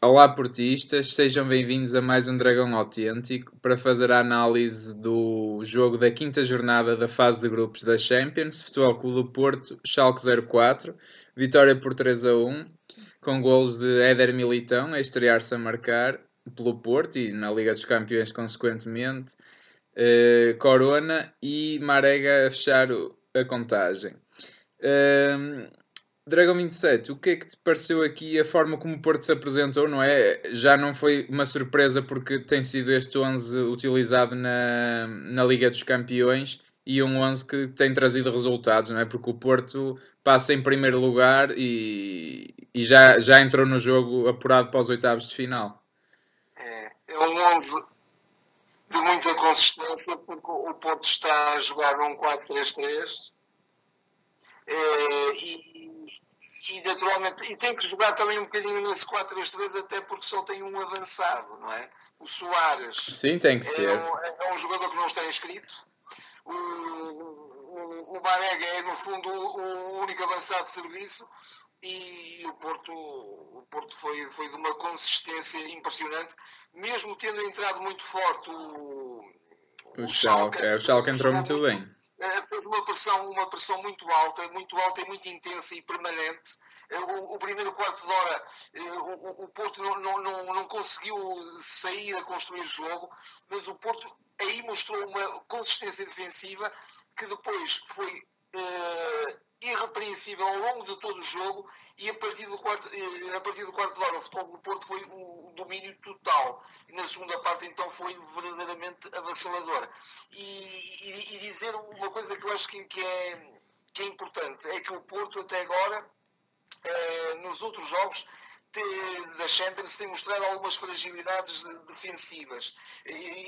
Olá portistas, sejam bem-vindos a mais um Dragão Autêntico para fazer a análise do jogo da quinta jornada da fase de grupos da Champions, Futebol Clube do Porto, Schalke 04, vitória por 3 a 1, com golos de Éder Militão a estrear-se a marcar pelo Porto e na Liga dos Campeões consequentemente, uh, Corona e Marega a fechar a contagem. Uh, Dragão 27, o que é que te pareceu aqui a forma como o Porto se apresentou, não é? Já não foi uma surpresa porque tem sido este 11 utilizado na, na Liga dos Campeões e um 11 que tem trazido resultados, não é? Porque o Porto passa em primeiro lugar e, e já, já entrou no jogo apurado para os oitavos de final. É, é um 11 de muita consistência porque o Porto está a jogar num 4-3-3 é, e e naturalmente, e tem que jogar também um bocadinho nesse 4-3-3 até porque só tem um avançado, não é? O Soares. Sim, tem que é ser. Um, é um jogador que não está inscrito. O, o, o Marega é no fundo o, único avançado de serviço e o Porto, o Porto foi, foi de uma consistência impressionante, mesmo tendo entrado muito forte o, o, o Schalke, é, o Schalke entrou muito bem. Eh, uma pressão, uma pressão muito alta, muito alta e muito intensa e permanente. Eh, o, o primeiro quarto de hora eh, o, o Porto não, não, não, não conseguiu sair a construir jogo, mas o Porto aí mostrou uma consistência defensiva que depois foi uh, irrepreensível ao longo de todo o jogo e a partir do quarto, a partir do quarto de hora o futebol do Porto foi um domínio total. E na segunda parte então foi verdadeiramente avassalador. E, e, e dizer uma coisa que eu acho que, que, é, que é importante é que o Porto até agora eh, nos outros jogos da Champions tem mostrado algumas fragilidades defensivas.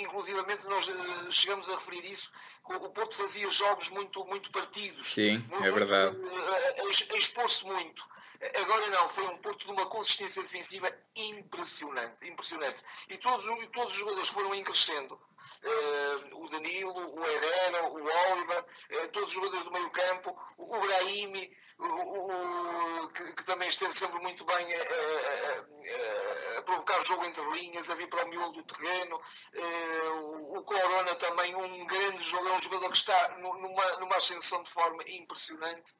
Inclusivamente nós eh, chegamos a referir isso, o Porto fazia jogos muito, muito partidos. Sim, muito, é verdade. A, a expor-se muito. Agora não, foi um Porto de uma consistência defensiva impressionante, impressionante. E todos, todos os jogadores foram em crescendo. Uh, o Danilo, o Herrera, o Oliver, uh, todos os jogadores do meio campo, o Brahimi, o, o, que, que, também esteve sempre muito bem a, a, a, provocar o jogo entre linhas, a vir para o miolo do terreno. Uh, o Corona também, um grande jogador, um jogador que está numa, numa ascensão de forma impressionante.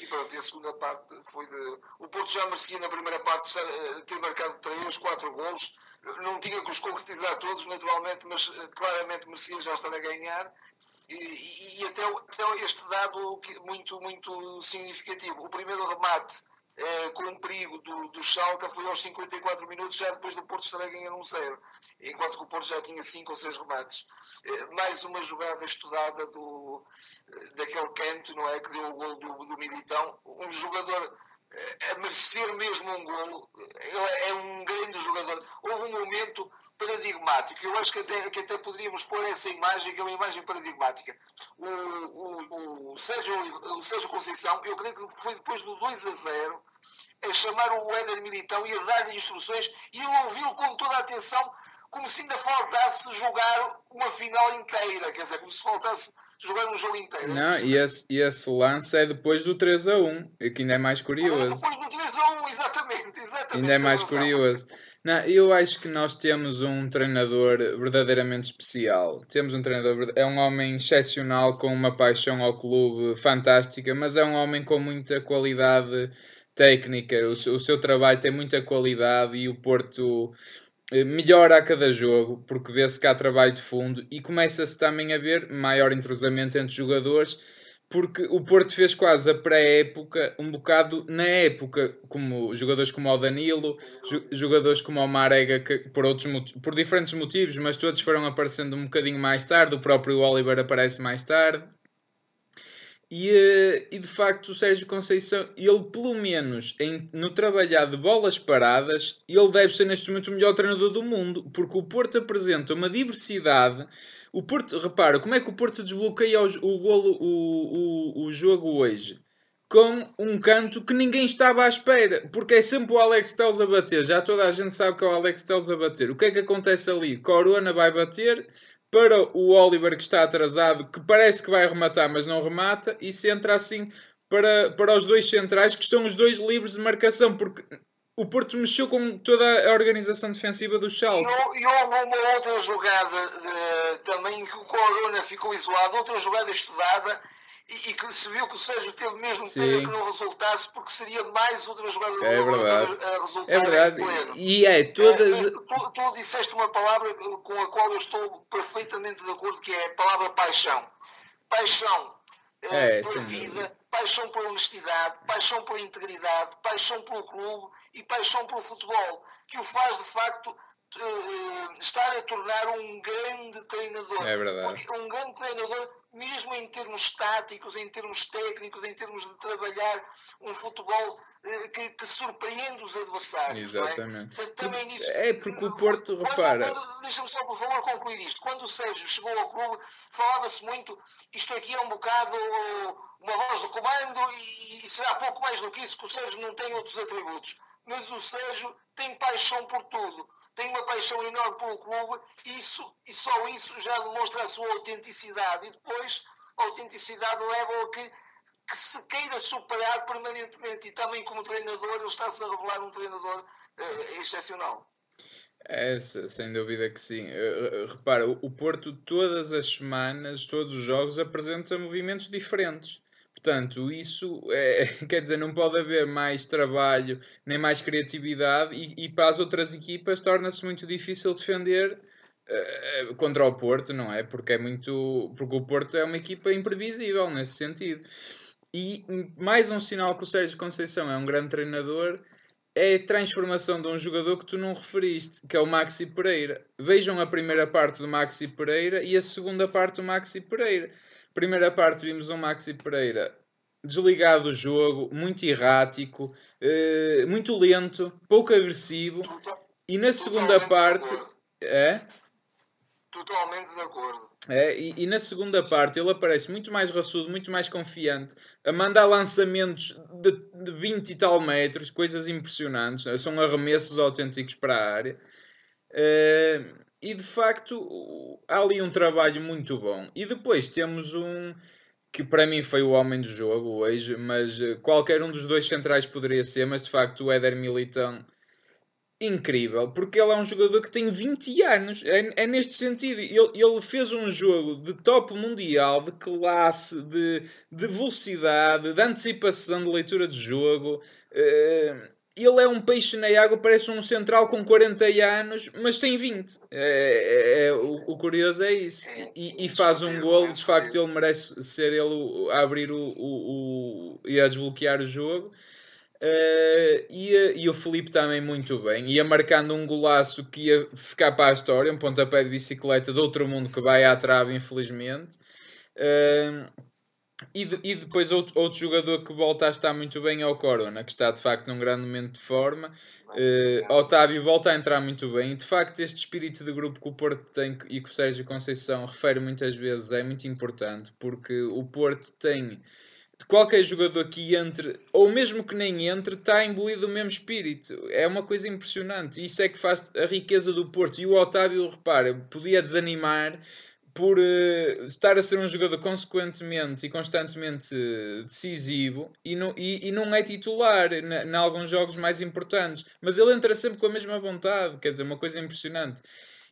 E pronto, e a segunda parte foi de. O Porto já merecia na primeira parte eh, ter marcado 3, 4 gols. Não tinha que os concretizar todos, naturalmente, mas eh, claramente merecia já estar a ganhar. E, e, até, até, este dado muito, muito significativo. O primeiro remate eh, com um perigo do, do Schalke foi aos 54 minutos, já depois do Porto estar a ganhar um zero, enquanto que o Porto já tinha 5 ou 6 remates. Eh, mais uma jogada estudada do, daquele canto, não é? Que deu o gol do, do Militão. Um jogador a merecer mesmo um golo. Ele é um grande jogador. Houve um momento paradigmático. Eu acho que até, que até poderíamos pôr essa imagem, que é uma imagem paradigmática. O, o, o, Sérgio, o Sérgio Conceição, eu creio que foi depois do 2 a 0, a chamar o Éder Militão e a dar-lhe instruções e ele ouviu com toda a atenção, como se ainda faltasse jogar uma final inteira. Quer dizer, como se faltasse jogar um jogo inteiro. Não, e esse, e esse lance é depois do 3 a 1, que ainda é mais curioso. Ah, depois do 3 a 1, exatamente, exatamente. Ainda é mais curioso. Não, eu acho que nós temos um treinador verdadeiramente especial. Temos um treinador, é um homem excepcional com uma paixão ao clube fantástica, mas é um homem com muita qualidade técnica. O, o seu trabalho tem muita qualidade e o Porto melhora a cada jogo, porque vê-se que há trabalho de fundo e começa-se também a ver maior entrosamento entre jogadores, porque o Porto fez quase a pré-época, um bocado na época, como jogadores como o Danilo, jogadores como o Marega, que, por, outros, por diferentes motivos, mas todos foram aparecendo um bocadinho mais tarde, o próprio Oliver aparece mais tarde. E, eh, e de facto o Sérgio Conceição, ele pelo menos em, no trabalhar de bolas paradas, ele deve ser neste momento o melhor treinador do mundo, porque o Porto apresenta uma diversidade. O Porto, repara, como é que o Porto desbloqueia o, o, golo, o, o, o jogo hoje? Com um canto que ninguém estava à espera, porque é sempre o Alex Telles a bater. Já toda a gente sabe que é o Alex Telles a bater. O que é que acontece ali? Corona vai bater, para o Oliver que está atrasado, que parece que vai rematar, mas não remata, e se entra assim para, para os dois centrais, que estão os dois livres de marcação, porque o, Porto mexeu com toda a organização defensiva do Schalke. E, houve uma outra jogada uh, também que o Corona ficou isolado, outra jogada estudada e, e, que se viu que o Sérgio teve mesmo Sim. pena que não resultasse, porque seria mais outra jogada é verdade. a resultar é verdade. pleno. E é todas. Tu, tu disseste uma palavra com a qual eu estou perfeitamente de acordo, que é a palavra paixão. Paixão uh, é, pela vida, paixão pela honestidade, paixão pela integridade, paixão pelo clube e paixão pelo futebol, que o faz de facto estar a tornar um grande treinador. É verdade. Porque um grande treinador mesmo em termos táticos, em termos técnicos, em termos de trabalhar um futebol eh, que, que, surpreende os adversários. Exatamente. Não é? Também nisso, é porque o Porto, quando, repara. Deixa-me só, por favor, concluir isto. Quando o Sérgio chegou ao clube, falava-se muito, isto aqui é um bocado uma voz do comando e, e será pouco mais do que isso, que o Sérgio não tem outros atributos mas o Sérgio tem paixão por tudo, tem uma paixão enorme pelo clube isso, e só isso já demonstra a sua autenticidade. E depois a autenticidade leva a que, que se queira superar permanentemente. E também como treinador, ele está-se a revelar um treinador uh, excepcional. É, sem dúvida que sim. Uh, repara, o Porto todas as semanas, todos os jogos apresenta movimentos diferentes. Portanto, isso é, quer dizer, não pode haver mais trabalho nem mais criatividade e, e para as outras equipas torna-se muito difícil defender uh, contra o Porto, não é? Porque é muito. Porque o Porto é uma equipa imprevisível nesse sentido. E mais um sinal que o Sérgio Conceição é um grande treinador é a transformação de um jogador que tu não referiste, que é o Maxi Pereira. Vejam a primeira parte do Maxi Pereira e a segunda parte do Maxi Pereira Primeira parte vimos um Maxi Pereira desligado do jogo, muito errático, uh, muito lento, pouco agressivo. E na segunda parte. É? Totalmente de acordo. É, e, e, na segunda parte ele aparece muito mais raçudo, muito mais confiante, a mandar lançamentos de, de 20 e tal metros, coisas impressionantes, né? são arremessos autênticos para a área. Uh, e de facto há ali um trabalho muito bom. E depois temos um que para mim foi o homem do jogo hoje, mas eh, qualquer um dos dois centrais poderia ser, mas de facto o Éder Militão incrível, porque ele é um jogador que tem 20 anos, é, é neste sentido, ele, ele, fez um jogo de top mundial, de classe, de, de velocidade, de antecipação de leitura de jogo, uh, ele é um peixe na água, parece um central com 40 anos, mas tem 20. É, é, é o, o, curioso é isso. E, e faz um gol, de facto, ele merece ser ele a abrir o, o, o e a desbloquear o jogo. Uh, e, e o Felipe também muito bem, ia marcando um golaço que ia ficar para a história, um pontapé de bicicleta de outro mundo que vai à trave, infelizmente. Uh, e, de, e depois outro, outro jogador que volta a estar muito bem é o Corona, que está de facto num grande momento de forma. Uh, Otávio volta a entrar muito bem. E de facto, este espírito de grupo que o Porto tem e que o Sérgio Conceição refere muitas vezes é muito importante, porque o Porto tem qualquer jogador que entre, ou mesmo que nem entre, está imbuído do mesmo espírito. É uma coisa impressionante. Isso é que faz a riqueza do Porto. E o Otávio, repara, podia desanimar por uh, estar a ser um jogador consequentemente e constantemente decisivo e não, e, e não é titular em alguns jogos mais importantes, mas ele entra sempre com a mesma vontade, quer dizer, uma coisa impressionante.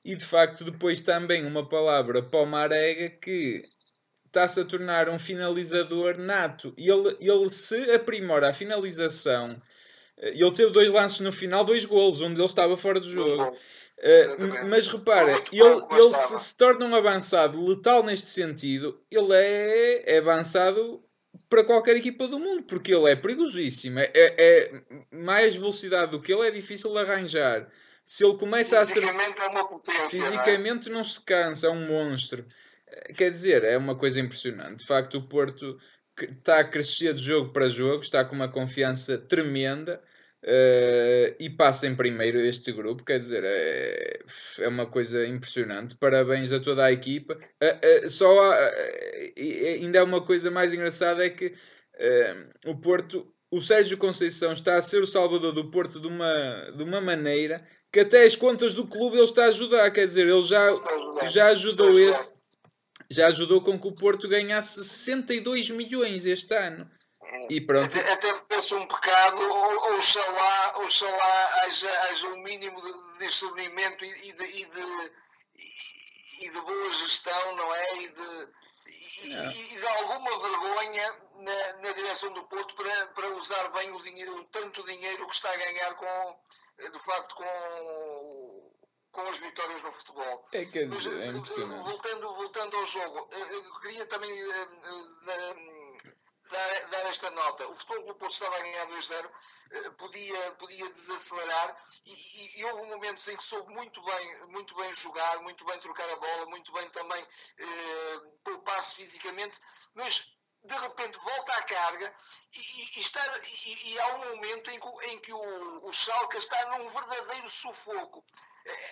E de facto, depois também uma palavra para o Marega que está-se a tornar um finalizador nato. E ele, ele se aprimora a finalização. Eh, ele teve dois lances no final, dois golos, onde ele estava fora do jogo. Uh, mas repara, ele, ele se, se, torna um avançado letal neste sentido, ele é, é, avançado para qualquer equipa do mundo, porque ele é perigosíssimo. É, é, é mais velocidade do que ele é difícil de arranjar. Se ele começa a ser. É uma potência, Fisicamente não, é? não se cansa, é um monstro. Eh, quer dizer, é uma coisa impressionante. De facto, o Porto está a crescer de jogo para jogo, está com uma confiança tremenda. Uh, e passa em primeiro este grupo, quer dizer, é, é uma coisa impressionante. Parabéns a toda a equipa. Uh, uh, só há, ainda é uma coisa mais engraçada é que o Porto, o Sérgio Conceição está a ser o salvador do Porto de uma, de uma maneira que até as contas do clube ele está a ajudar, quer dizer, ele já, já ajudou este, já ajudou com que o Porto ganhasse 62 milhões este ano. E pronto. Até, até cometesse um pecado, ou, oxalá, oxalá haja, haja um mínimo de discernimento e, e, de, e, de, e, de, boa gestão, não é? E de, e, de alguma vergonha na, na, direção do Porto para, para usar bem o dinheiro, o tanto dinheiro que está a ganhar com, de facto, com com as vitórias no futebol. É que é, Mas, é impressionante. Voltando, voltando ao jogo, eu queria também dar, dar, esta nota. O futebol do Porto estava a ganhar 2-0, eh, podia, podia desacelerar e, e, e, houve momentos em que soube muito bem, muito bem jogar, muito bem trocar a bola, muito bem também eh, poupar-se fisicamente, mas de repente volta à carga e, e está, e, há um momento em que, em que o, o Schalke está num verdadeiro sufoco.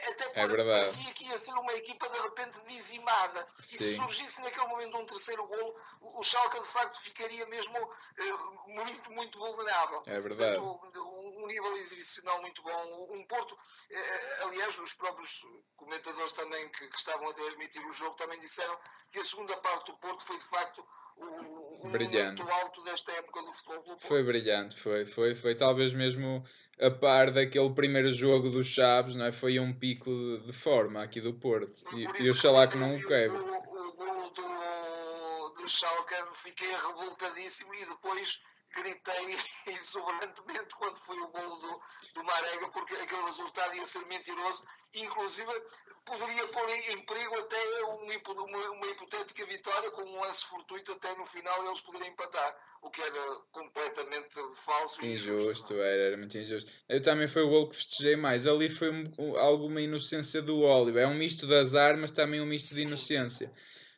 Até porque é parecia que ia ser uma equipa de repente dizimada. Sim. E se surgisse naquele momento um terceiro gol, o Schalke de facto ficaria mesmo uh, muito, muito vulnerável. É verdade. Portanto, nível exibicional muito bom. Um Porto, uh, aliás, os próprios comentadores também que, que, estavam a transmitir o jogo também disseram que a segunda parte do Porto foi de facto o, o brilhante. momento alto desta época do futebol do Porto. Foi brilhante, foi, foi, foi talvez mesmo a par daquele primeiro jogo dos Chaves, não é? Foi um pico de, de forma aqui do Porto. E, e oxalá que não o quebre. O, o, o golo do, do Schalke fiquei revoltadíssimo e depois gritei exuberantemente quando foi o golo do, do Marega, porque aquele resultado ia ser mentiroso, inclusive poderia pôr em perigo até uma, uma, hipotética vitória com um lance fortuito até no final eles poderem empatar, o que era completamente falso e injusto. injusto era, era muito injusto. Eu também foi o golo que festejei mais. Ali foi um, alguma inocência do Oliver. É um misto de azar, mas também um misto de inocência.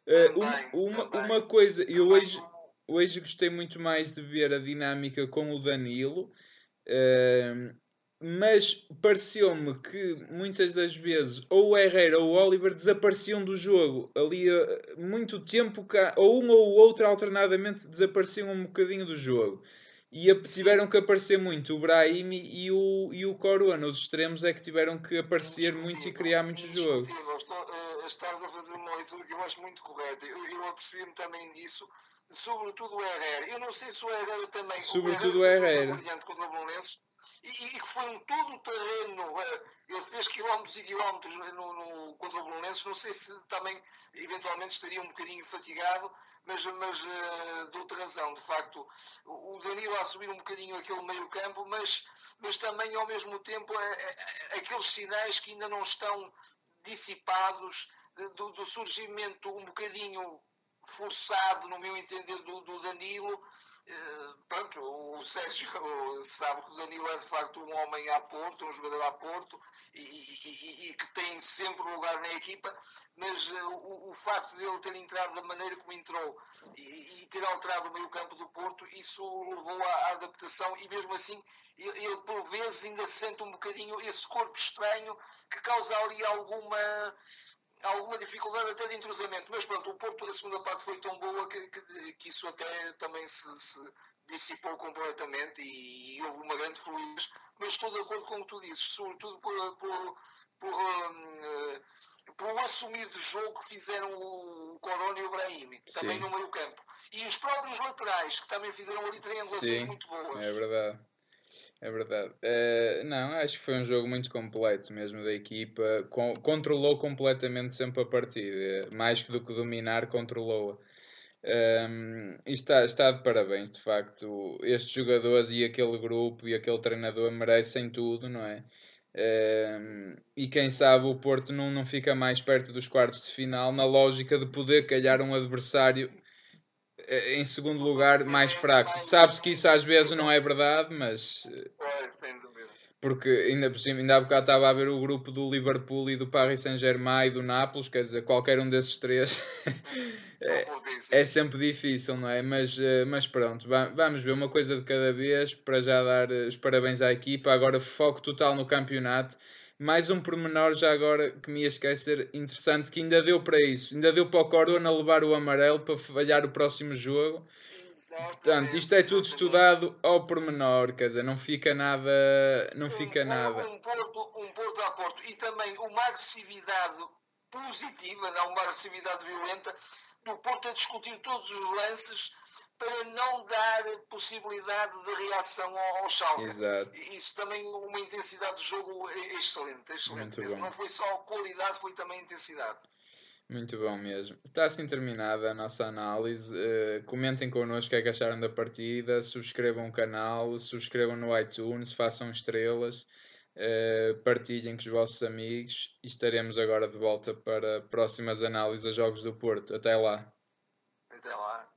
Uh, também, uma, uma, uma coisa, eu hoje hoje gostei muito mais de ver a dinâmica com o Danilo, uh, mas pareceu-me que muitas das vezes ou o Herrera ou o Oliver desapareciam do jogo. Ali, uh, muito tempo, cá, ou um ou o outro alternadamente desapareciam um bocadinho do jogo. E tiveram que aparecer muito o Brahim e o, e o Corona. Os extremos é que tiveram que aparecer muito e criar muito jogo. Uh, estás a fazer uma leitura que eu acho muito correta. Eu, eu apercebi-me também disso sobretudo o Herrera. Eu não sei se o Herrera também. Sobretudo o Herrera. brilhante contra o Bolonense e, e, que foi um todo o terreno. Eh, ele fez quilómetros e quilómetros no, no, contra o Bolonense. Não sei se também, eventualmente, estaria um bocadinho fatigado, mas, mas uh, de outra razão. De facto, o, o Danilo a subir um bocadinho aquele meio-campo, mas, mas também, ao mesmo tempo, é, aqueles sinais que ainda não estão dissipados do, do surgimento um bocadinho forçado, no meu entender, do, do Danilo. Uh, pronto, o Sérgio sabe que o Danilo é de facto um homem a Porto, um jogador a Porto e, e, e que tem sempre lugar na equipa, mas uh, o, o, facto de ele ter entrado da maneira como entrou e, e ter alterado o meio-campo do Porto, isso levou à, à adaptação e mesmo assim ele, ele, por vezes ainda sente um bocadinho esse corpo estranho que causa ali alguma alguma dificuldade até de entrosamento, mas pronto, o Porto, a segunda parte foi tão boa que, que, que isso até também se, se, dissipou completamente e, e, houve uma grande fluidez, mas estou de acordo com o que tu dizes, sobretudo por, por, por, um, por assumir de jogo que fizeram o Corona e o Brahim, também Sim. no meio campo. E os próprios laterais, que também fizeram ali triangulações Sim, muito boas. É verdade. É verdade. Uh, não, acho que foi um jogo muito completo mesmo da equipa. Controlou completamente sempre a partida. Mais do que dominar, controlou-a. Um, ehm, e está, está de parabéns, de facto. Estes jogadores e aquele grupo e aquele treinador merecem tudo, não é? Um, ehm, e quem sabe o Porto não, não fica mais perto dos quartos de final, na lógica de poder calhar um adversário em segundo lugar mais fraco. Sabe-se que isso às vezes não é verdade, mas. Porque ainda por cima, ainda há bocado estava a ver o grupo do Liverpool e do Paris Saint-Germain e do Nápoles, quer dizer, qualquer um desses três é, é, sempre difícil, não é? Mas, eh, mas pronto, vamos ver uma coisa de cada vez para já dar eh, os parabéns à equipa. Agora foco total no campeonato mais um pormenor já agora que me ia esquecer interessante que ainda deu para isso, ainda deu para o Corona levar o amarelo para falhar o próximo jogo. Exatamente, Portanto, isto é tudo estudado ao pormenor, quer dizer, não fica nada. Não um fica nada. Um porto, um porto a porto e também uma agressividade positiva, não uma agressividade violenta, do Porto a discutir todos os lances para não dar possibilidade de reação ao, ao Schalke. Exato. Isso também, uma intensidade de jogo excelente, excelente. Não foi só qualidade, foi também intensidade. Muito bom mesmo. Está assim terminada a nossa análise. Uh, comentem connosco o que é que acharam da partida. Subscrevam o canal, subscrevam no iTunes, façam estrelas, uh, partilhem com os vossos amigos e estaremos agora de volta para próximas análises a Jogos do Porto. Até lá. Até lá.